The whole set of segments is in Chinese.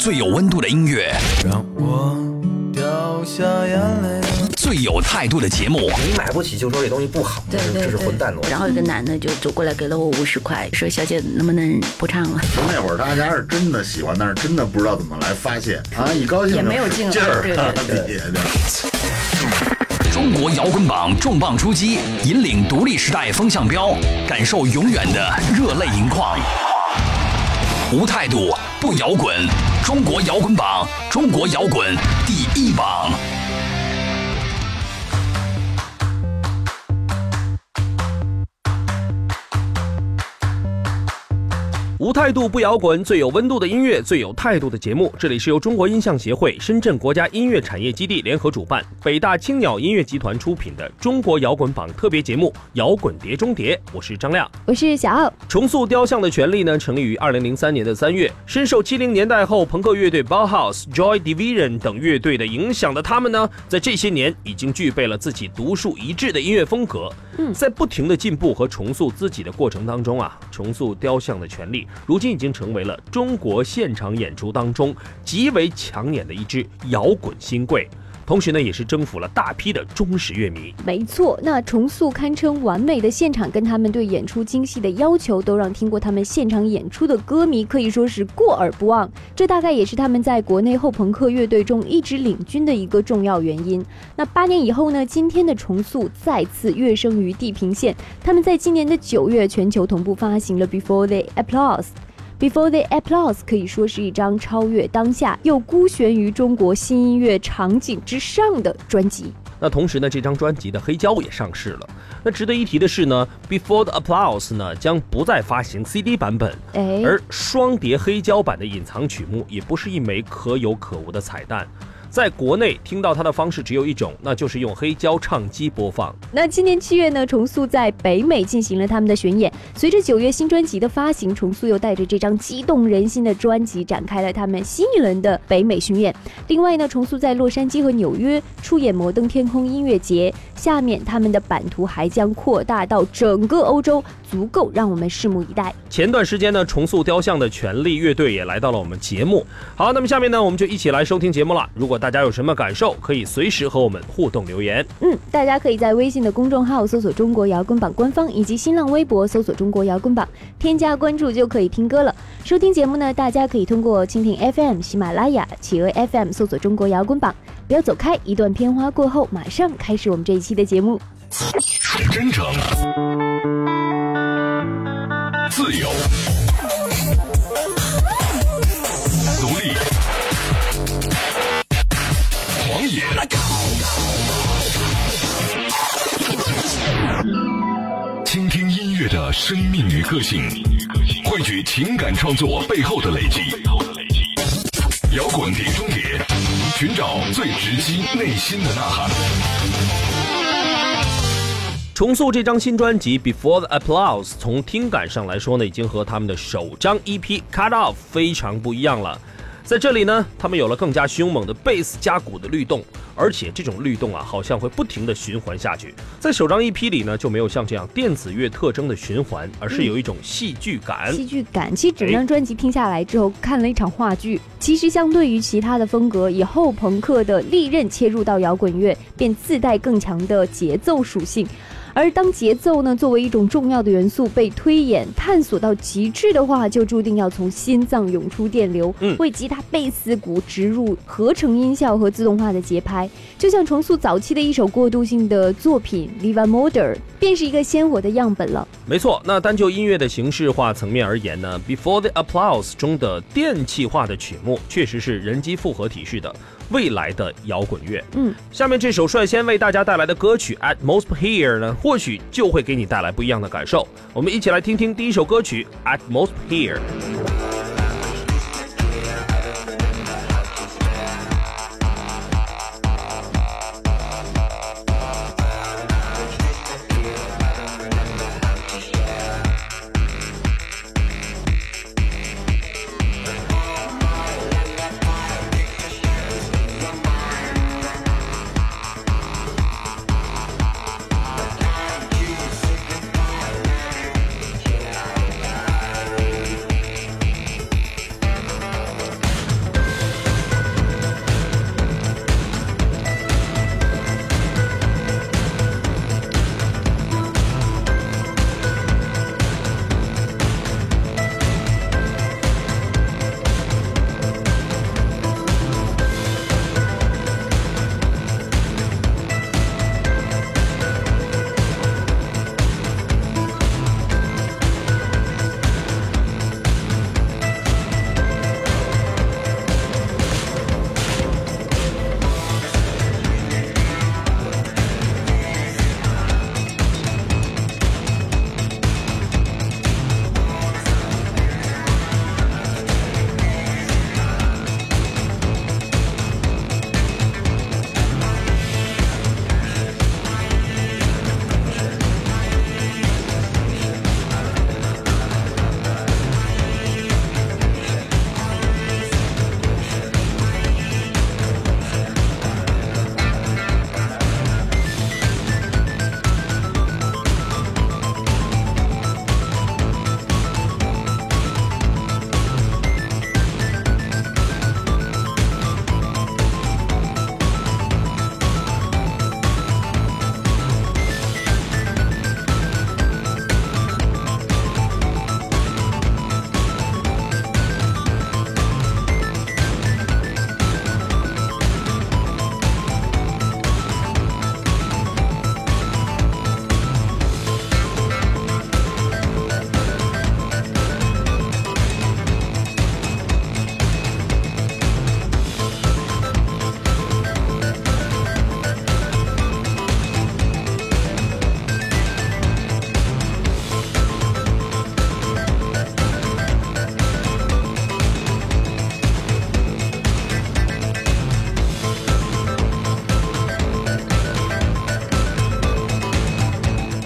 最有温度的音乐，让我掉下眼泪。最有态度的节目，你买不起就说这东西不好，对对这是混蛋逻辑。然后有个男的就走过来给了我五十块，说：“小姐能不能不唱了就那会儿大家是真的喜欢，但是真的不知道怎么来发泄啊！一高兴也没有劲劲儿，对对底下就中国摇滚榜重磅出击，引领独立时代风向标，感受永远的热泪盈眶。无态度不摇滚，中国摇滚榜，中国摇滚第一榜。无态度不摇滚，最有温度的音乐，最有态度的节目。这里是由中国音像协会、深圳国家音乐产业基地联合主办，北大青鸟音乐集团出品的中国摇滚榜特别节目《摇滚碟中谍》。我是张亮，我是小奥。重塑雕像的权利呢，成立于二零零三年的三月。深受七零年代后朋克乐队 Bauhaus、Joy Division 等乐队的影响的他们呢，在这些年已经具备了自己独树一帜的音乐风格。嗯，在不停的进步和重塑自己的过程当中啊，重塑雕像的权利。如今已经成为了中国现场演出当中极为抢眼的一支摇滚新贵，同时呢，也是征服了大批的忠实乐迷。没错，那重塑堪称完美的现场，跟他们对演出精细的要求，都让听过他们现场演出的歌迷可以说是过耳不忘。这大概也是他们在国内后朋克乐队中一直领军的一个重要原因。那八年以后呢？今天的重塑再次跃升于地平线，他们在今年的九月全球同步发行了《Before the Applause》。Before the Applause 可以说是一张超越当下又孤悬于中国新音乐场景之上的专辑。那同时呢，这张专辑的黑胶也上市了。那值得一提的是呢，Before the Applause 呢将不再发行 CD 版本，哎，而双碟黑胶版的隐藏曲目也不是一枚可有可无的彩蛋。在国内听到它的方式只有一种，那就是用黑胶唱机播放。那今年七月呢，重塑在北美进行了他们的巡演。随着九月新专辑的发行，重塑又带着这张激动人心的专辑展开了他们新一轮的北美巡演。另外呢，重塑在洛杉矶和纽约出演摩登天空音乐节，下面他们的版图还将扩大到整个欧洲，足够让我们拭目以待。前段时间呢，重塑雕像的权力乐队也来到了我们节目。好，那么下面呢，我们就一起来收听节目了。如果大家有什么感受，可以随时和我们互动留言。嗯，大家可以在微信的公众号搜索“中国摇滚榜”官方，以及新浪微博搜索“中国摇滚榜”，添加关注就可以听歌了。收听节目呢，大家可以通过蜻蜓 FM、喜马拉雅、企鹅 FM 搜索“中国摇滚榜”。不要走开，一段片花过后，马上开始我们这一期的节目。真诚，自由，倾听音乐的生命与个性，汇聚情感创作背后的累积。摇滚碟中谍，寻找最直击内心的呐喊。重塑这张新专辑《Before the Applause》，从听感上来说呢，已经和他们的首张 EP《Cut Off》非常不一样了。在这里呢，他们有了更加凶猛的贝斯加鼓的律动，而且这种律动啊，好像会不停的循环下去。在首张 EP 里呢，就没有像这样电子乐特征的循环，而是有一种戏剧感。戏剧感，其实整张专辑听下来之后，看了一场话剧。其实相对于其他的风格，以后朋克的利刃切入到摇滚乐，便自带更强的节奏属性。而当节奏呢作为一种重要的元素被推演、探索到极致的话，就注定要从心脏涌出电流，嗯为吉他、贝斯、鼓植入合成音效和自动化的节拍。就像重塑早期的一首过渡性的作品《Viva Moder》，便是一个鲜活的样本了。没错，那单就音乐的形式化层面而言呢，《Before the Applause》中的电气化的曲目确实是人机复合体式的未来的摇滚乐。嗯，下面这首率先为大家带来的歌曲《Atmosphere》呢，或许就会给你带来不一样的感受。我们一起来听听第一首歌曲《Atmosphere》。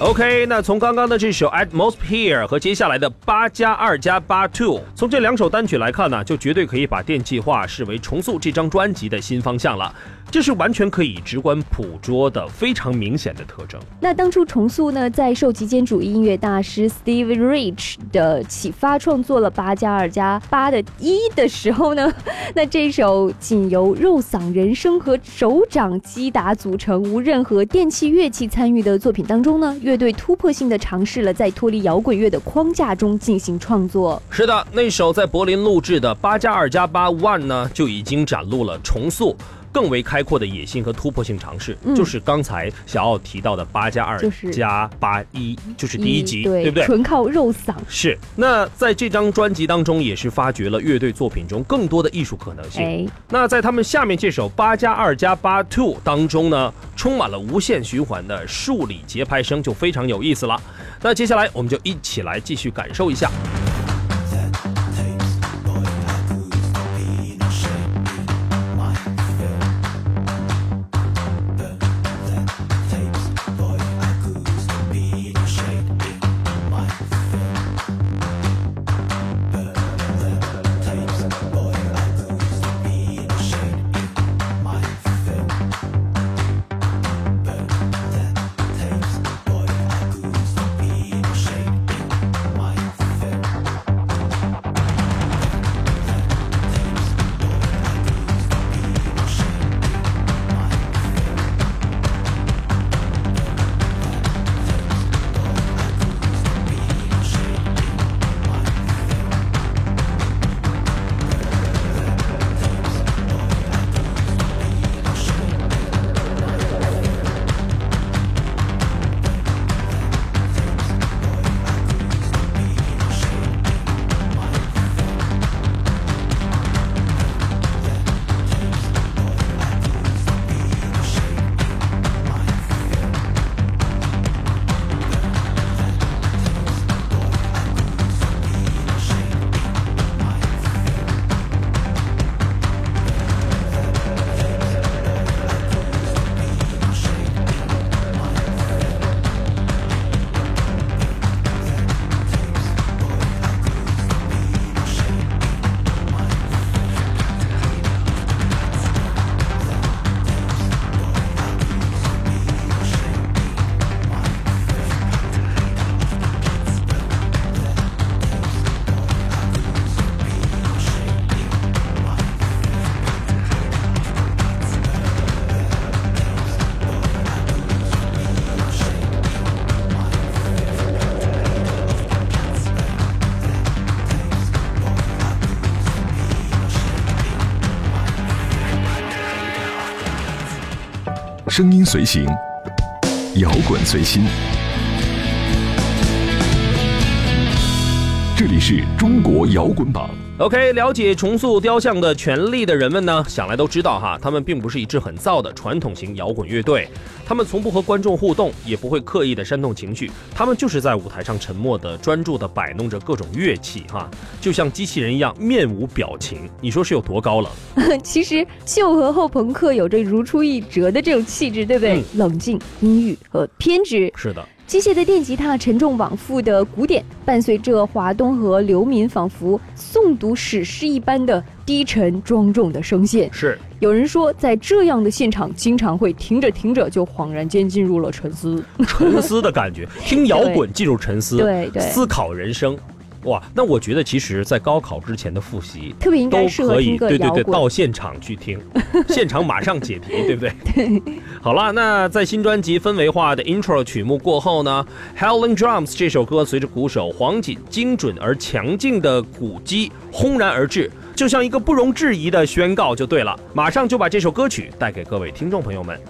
OK，那从刚刚的这首 Atmosphere 和接下来的八加二加八 Two，从这两首单曲来看呢，就绝对可以把电气化视为重塑这张专辑的新方向了。这是完全可以直观捕捉的非常明显的特征。那当初重塑呢，在受极简主义音乐大师 Steve Rich 的启发，创作了八加二加八的一的时候呢，那这首仅由肉嗓人声和手掌击打组成、无任何电器乐器参与的作品当中呢，乐队突破性的尝试了在脱离摇滚乐的框架中进行创作。是的，那首在柏林录制的八加二加八 One 呢，就已经展露了重塑。更为开阔的野心和突破性尝试，就是刚才小奥提到的八加二加八一，就是第一集，对不对？纯靠肉嗓是。那在这张专辑当中，也是发掘了乐队作品中更多的艺术可能性。那在他们下面这首八加二加八 Two 当中呢，充满了无限循环的数理节拍声，就非常有意思了。那接下来我们就一起来继续感受一下。声音随行，摇滚随心。这里是中国摇滚榜。OK，了解重塑雕像的权利的人们呢，想来都知道哈，他们并不是一支很燥的传统型摇滚乐队，他们从不和观众互动，也不会刻意的煽动情绪，他们就是在舞台上沉默的、专注的摆弄着各种乐器哈，就像机器人一样面无表情。你说是有多高冷？其实秀和后朋克有着如出一辙的这种气质，对不对？冷静、阴郁和偏执。是的。机械的电吉他，沉重往复的鼓点，伴随着华东和流民仿佛诵读史诗一般的低沉庄重的声线。是，有人说，在这样的现场，经常会听着听着就恍然间进入了沉思，沉思的感觉。听摇滚进入沉思，对对，思考人生。哇，那我觉得其实，在高考之前的复习，特别应该适合听对对对，到现场去听，现场马上解题，对不对？对。好了，那在新专辑氛围化的 intro 曲目过后呢，《Howling Drums》这首歌随着鼓手黄锦精准而强劲的鼓击轰然而至，就像一个不容置疑的宣告，就对了。马上就把这首歌曲带给各位听众朋友们。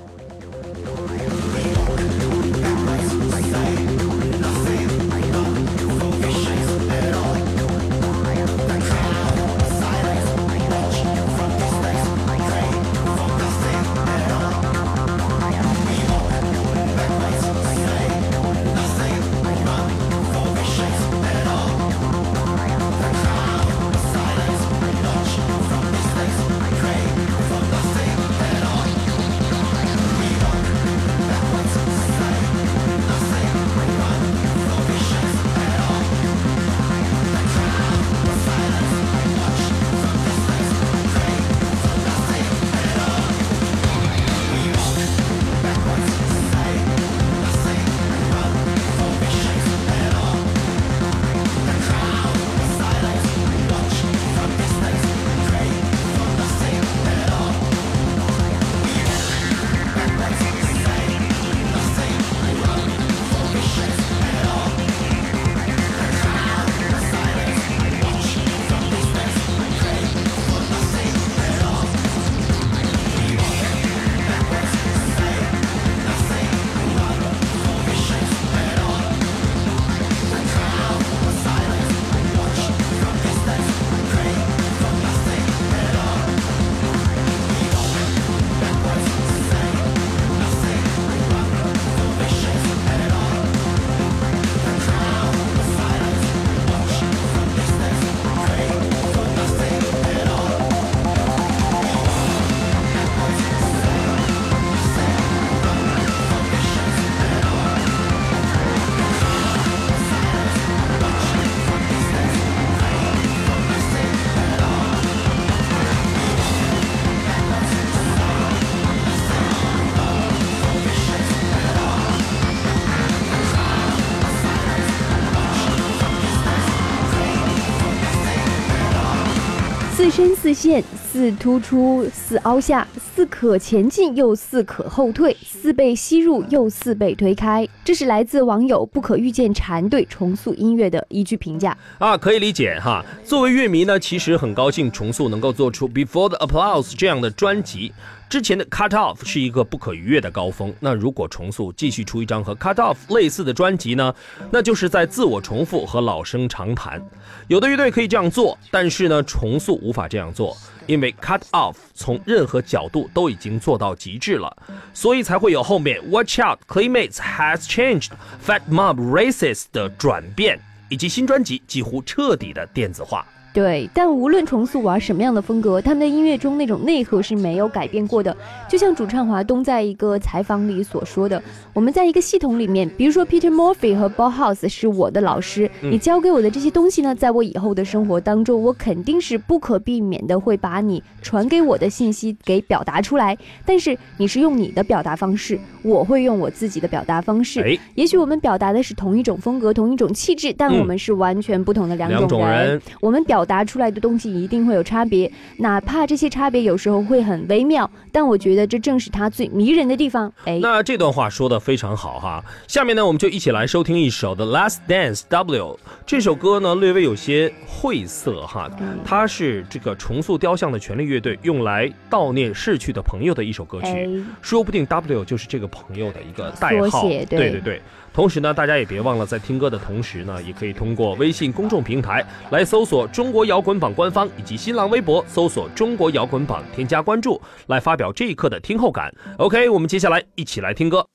深似，突出，似凹下，似可前进，又似可后退，似被吸入，又似被推开。这是来自网友不可预见蝉对重塑音乐的一句评价。啊，可以理解哈。作为乐迷呢，其实很高兴重塑能够做出《Before the Applause》这样的专辑。之前的 Cut Off 是一个不可逾越的高峰，那如果重塑继续出一张和 Cut Off 类似的专辑呢？那就是在自我重复和老生常谈。有的乐队可以这样做，但是呢，重塑无法这样做，因为 Cut Off 从任何角度都已经做到极致了，所以才会有后面 Watch Out Claymates Has Changed Fat Mob Races 的转变，以及新专辑几乎彻底的电子化。对，但无论重塑玩什么样的风格，他们的音乐中那种内核是没有改变过的。就像主唱华东在一个采访里所说的：“我们在一个系统里面，比如说 Peter Murphy 和 Bauhaus 是我的老师，你教给我的这些东西呢，在我以后的生活当中，我肯定是不可避免的会把你传给我的信息给表达出来。但是你是用你的表达方式，我会用我自己的表达方式。也许我们表达的是同一种风格、同一种气质，但我们是完全不同的两种人。我们表。”表达出来的东西一定会有差别，哪怕这些差别有时候会很微妙，但我觉得这正是它最迷人的地方。哎，那这段话说的非常好哈。下面呢，我们就一起来收听一首《The Last Dance W》这首歌呢，略微有些晦涩哈。它是这个重塑雕像的权力乐队用来悼念逝去的朋友的一首歌曲，说不定 W 就是这个朋友的一个代号。对对对。同时呢，大家也别忘了，在听歌的同时呢，也可以通过微信公众平台来搜索“中国摇滚榜”官方，以及新浪微博搜索“中国摇滚榜”，添加关注，来发表这一刻的听后感。OK，我们接下来一起来听歌。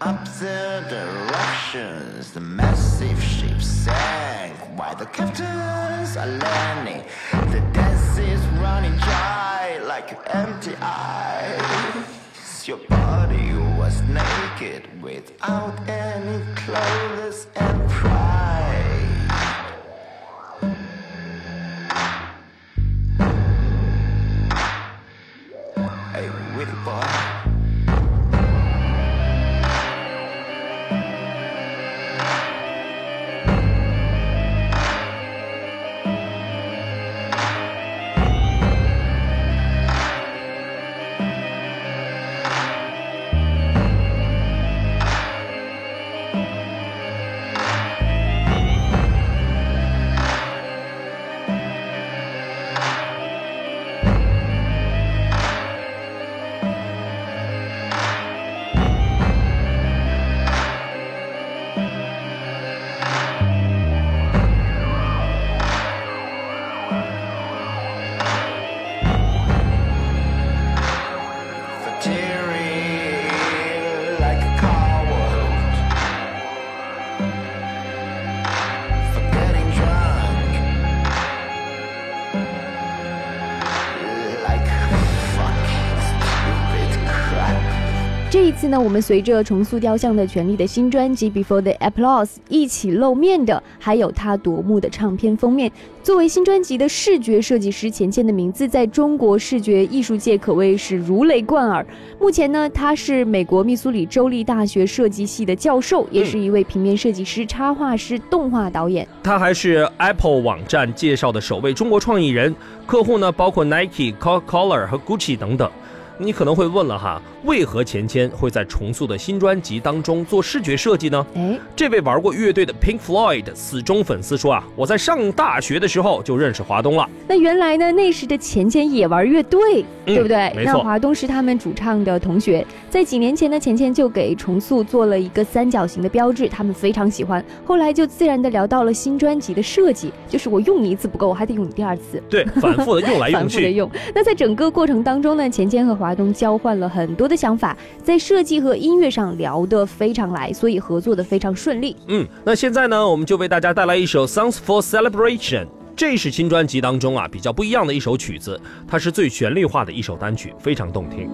Up the directions. The massive ships sank while the captains are landing. The dance is running dry like empty eyes. Your body was naked without any clothes and pride. Hey, witty boy. 次呢，我们随着重塑雕像的权利的新专辑《Before the Applause》一起露面的，还有他夺目的唱片封面。作为新专辑的视觉设计师，钱谦的名字在中国视觉艺术界可谓是如雷贯耳。目前呢，他是美国密苏里州立大学设计系的教授，也是一位平面设计师、插画师、动画导演。他还是 Apple 网站介绍的首位中国创意人，客户呢包括 Nike、Coca-Cola 和 Gucci 等等。你可能会问了哈，为何钱谦会在重塑的新专辑当中做视觉设计呢？哎，这位玩过乐队的 Pink Floyd 死忠粉丝说啊，我在上大学的时候就认识华东了。那原来呢，那时的钱谦也玩乐队，对不对？没错。那华东是他们主唱的同学，在几年前呢，钱谦就给重塑做了一个三角形的标志，他们非常喜欢。后来就自然的聊到了新专辑的设计，就是我用你一次不够，我还得用你第二次。对，反复的用来用去。反复的用。那在整个过程当中呢，钱谦和华华东交换了很多的想法，在设计和音乐上聊得非常来，所以合作的非常顺利。嗯，那现在呢，我们就为大家带来一首《Songs for Celebration》，这是新专辑当中啊比较不一样的一首曲子，它是最旋律化的一首单曲，非常动听。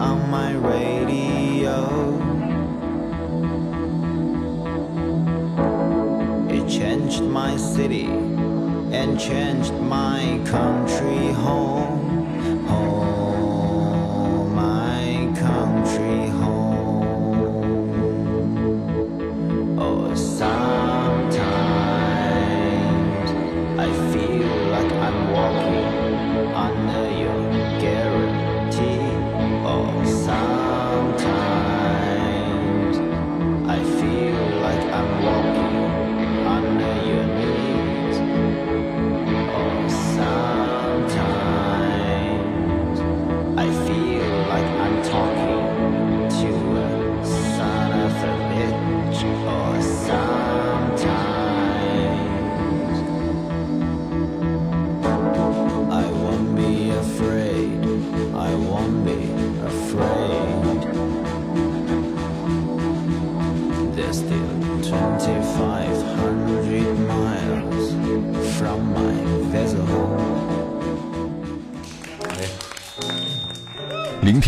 On my radio. It changed my city and changed my country home. Home,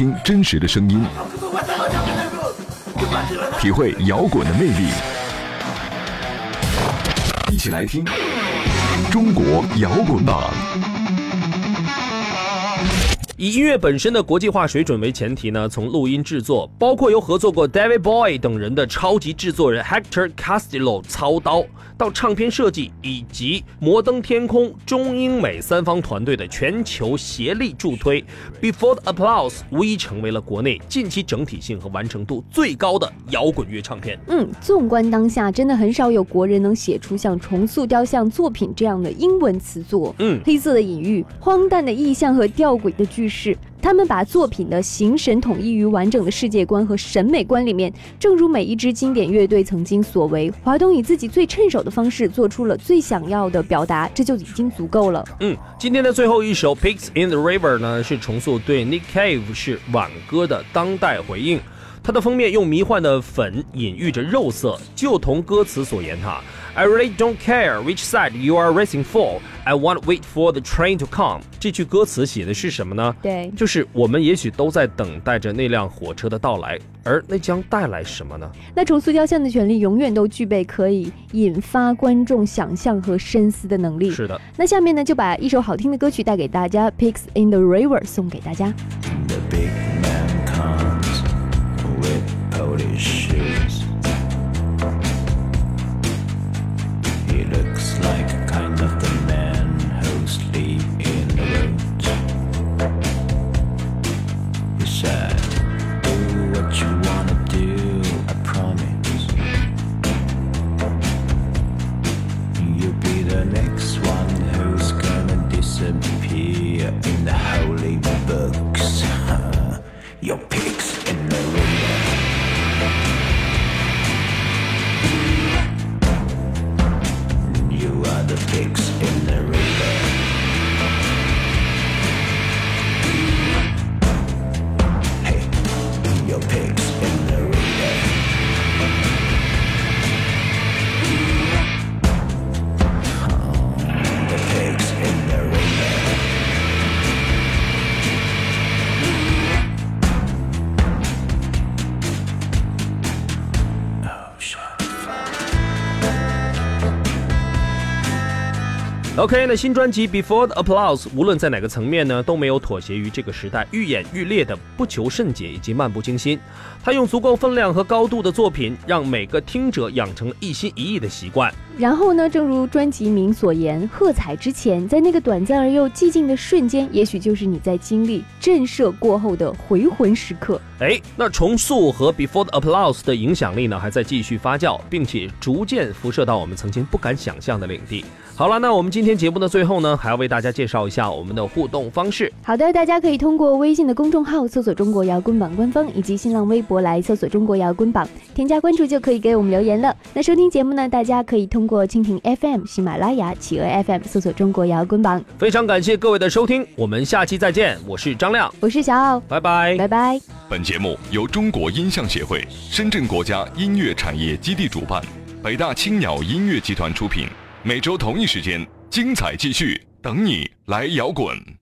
听真实的声音，体会摇滚的魅力，一起来听中国摇滚榜。以音乐本身的国际化水准为前提呢，从录音制作，包括由合作过 David Bowie 等人的超级制作人 Hector Castillo 操刀，到唱片设计以及摩登天空、中英美三方团队的全球协力助推，Before the Applause 无疑成为了国内近期整体性和完成度最高的摇滚乐唱片。嗯，纵观当下，真的很少有国人能写出像重塑雕像作品这样的英文词作。嗯黑色的隐喻、荒诞的意象和吊诡的句是，他们把作品的形神统一于完整的世界观和审美观里面。正如每一支经典乐队曾经所为，华东以自己最趁手的方式做出了最想要的表达，这就已经足够了。嗯，今天的最后一首《Pigs in the River》呢，是重塑对 Nick Cave 是挽歌的当代回应。它的封面用迷幻的粉隐喻着肉色，就同歌词所言哈。I really don't care which side you are racing for. I want to wait for the train to come. 这句歌词写的是什么呢？对就是我们也许都在等待着那辆火车的到来，而那将带来什么呢？那重塑雕像的权利永远都具备可以引发观众想象和深思的能力。是的，那下面呢，就把一首好听的歌曲带给大家，《Pigs in the River》送给大家。The big man comes with Polish like OK，那新专辑《Before the Applause》无论在哪个层面呢，都没有妥协于这个时代愈演愈烈的不求甚解以及漫不经心。他用足够分量和高度的作品，让每个听者养成了一心一意的习惯。然后呢，正如专辑名所言，喝彩之前，在那个短暂而又寂静的瞬间，也许就是你在经历震慑过后的回魂时刻。哎，那重塑和 Before the Applause 的影响力呢，还在继续发酵，并且逐渐辐射到我们曾经不敢想象的领地。好了，那我们今天节目的最后呢，还要为大家介绍一下我们的互动方式。好的，大家可以通过微信的公众号搜索“中国摇滚榜”官方，以及新浪微博来搜索“中国摇滚榜”，添加关注就可以给我们留言了。那收听节目呢，大家可以通过蜻蜓 FM、喜马拉雅、企鹅 FM 搜索“中国摇滚榜非常感谢各位的收听，我们下期再见。我是张亮”，，我是小奥，拜拜。拜拜。本节目由中国音像协会、深圳国家音乐产业基地主办，北大青鸟音乐集团出品。每周同一时间，精彩继续，等你来摇滚。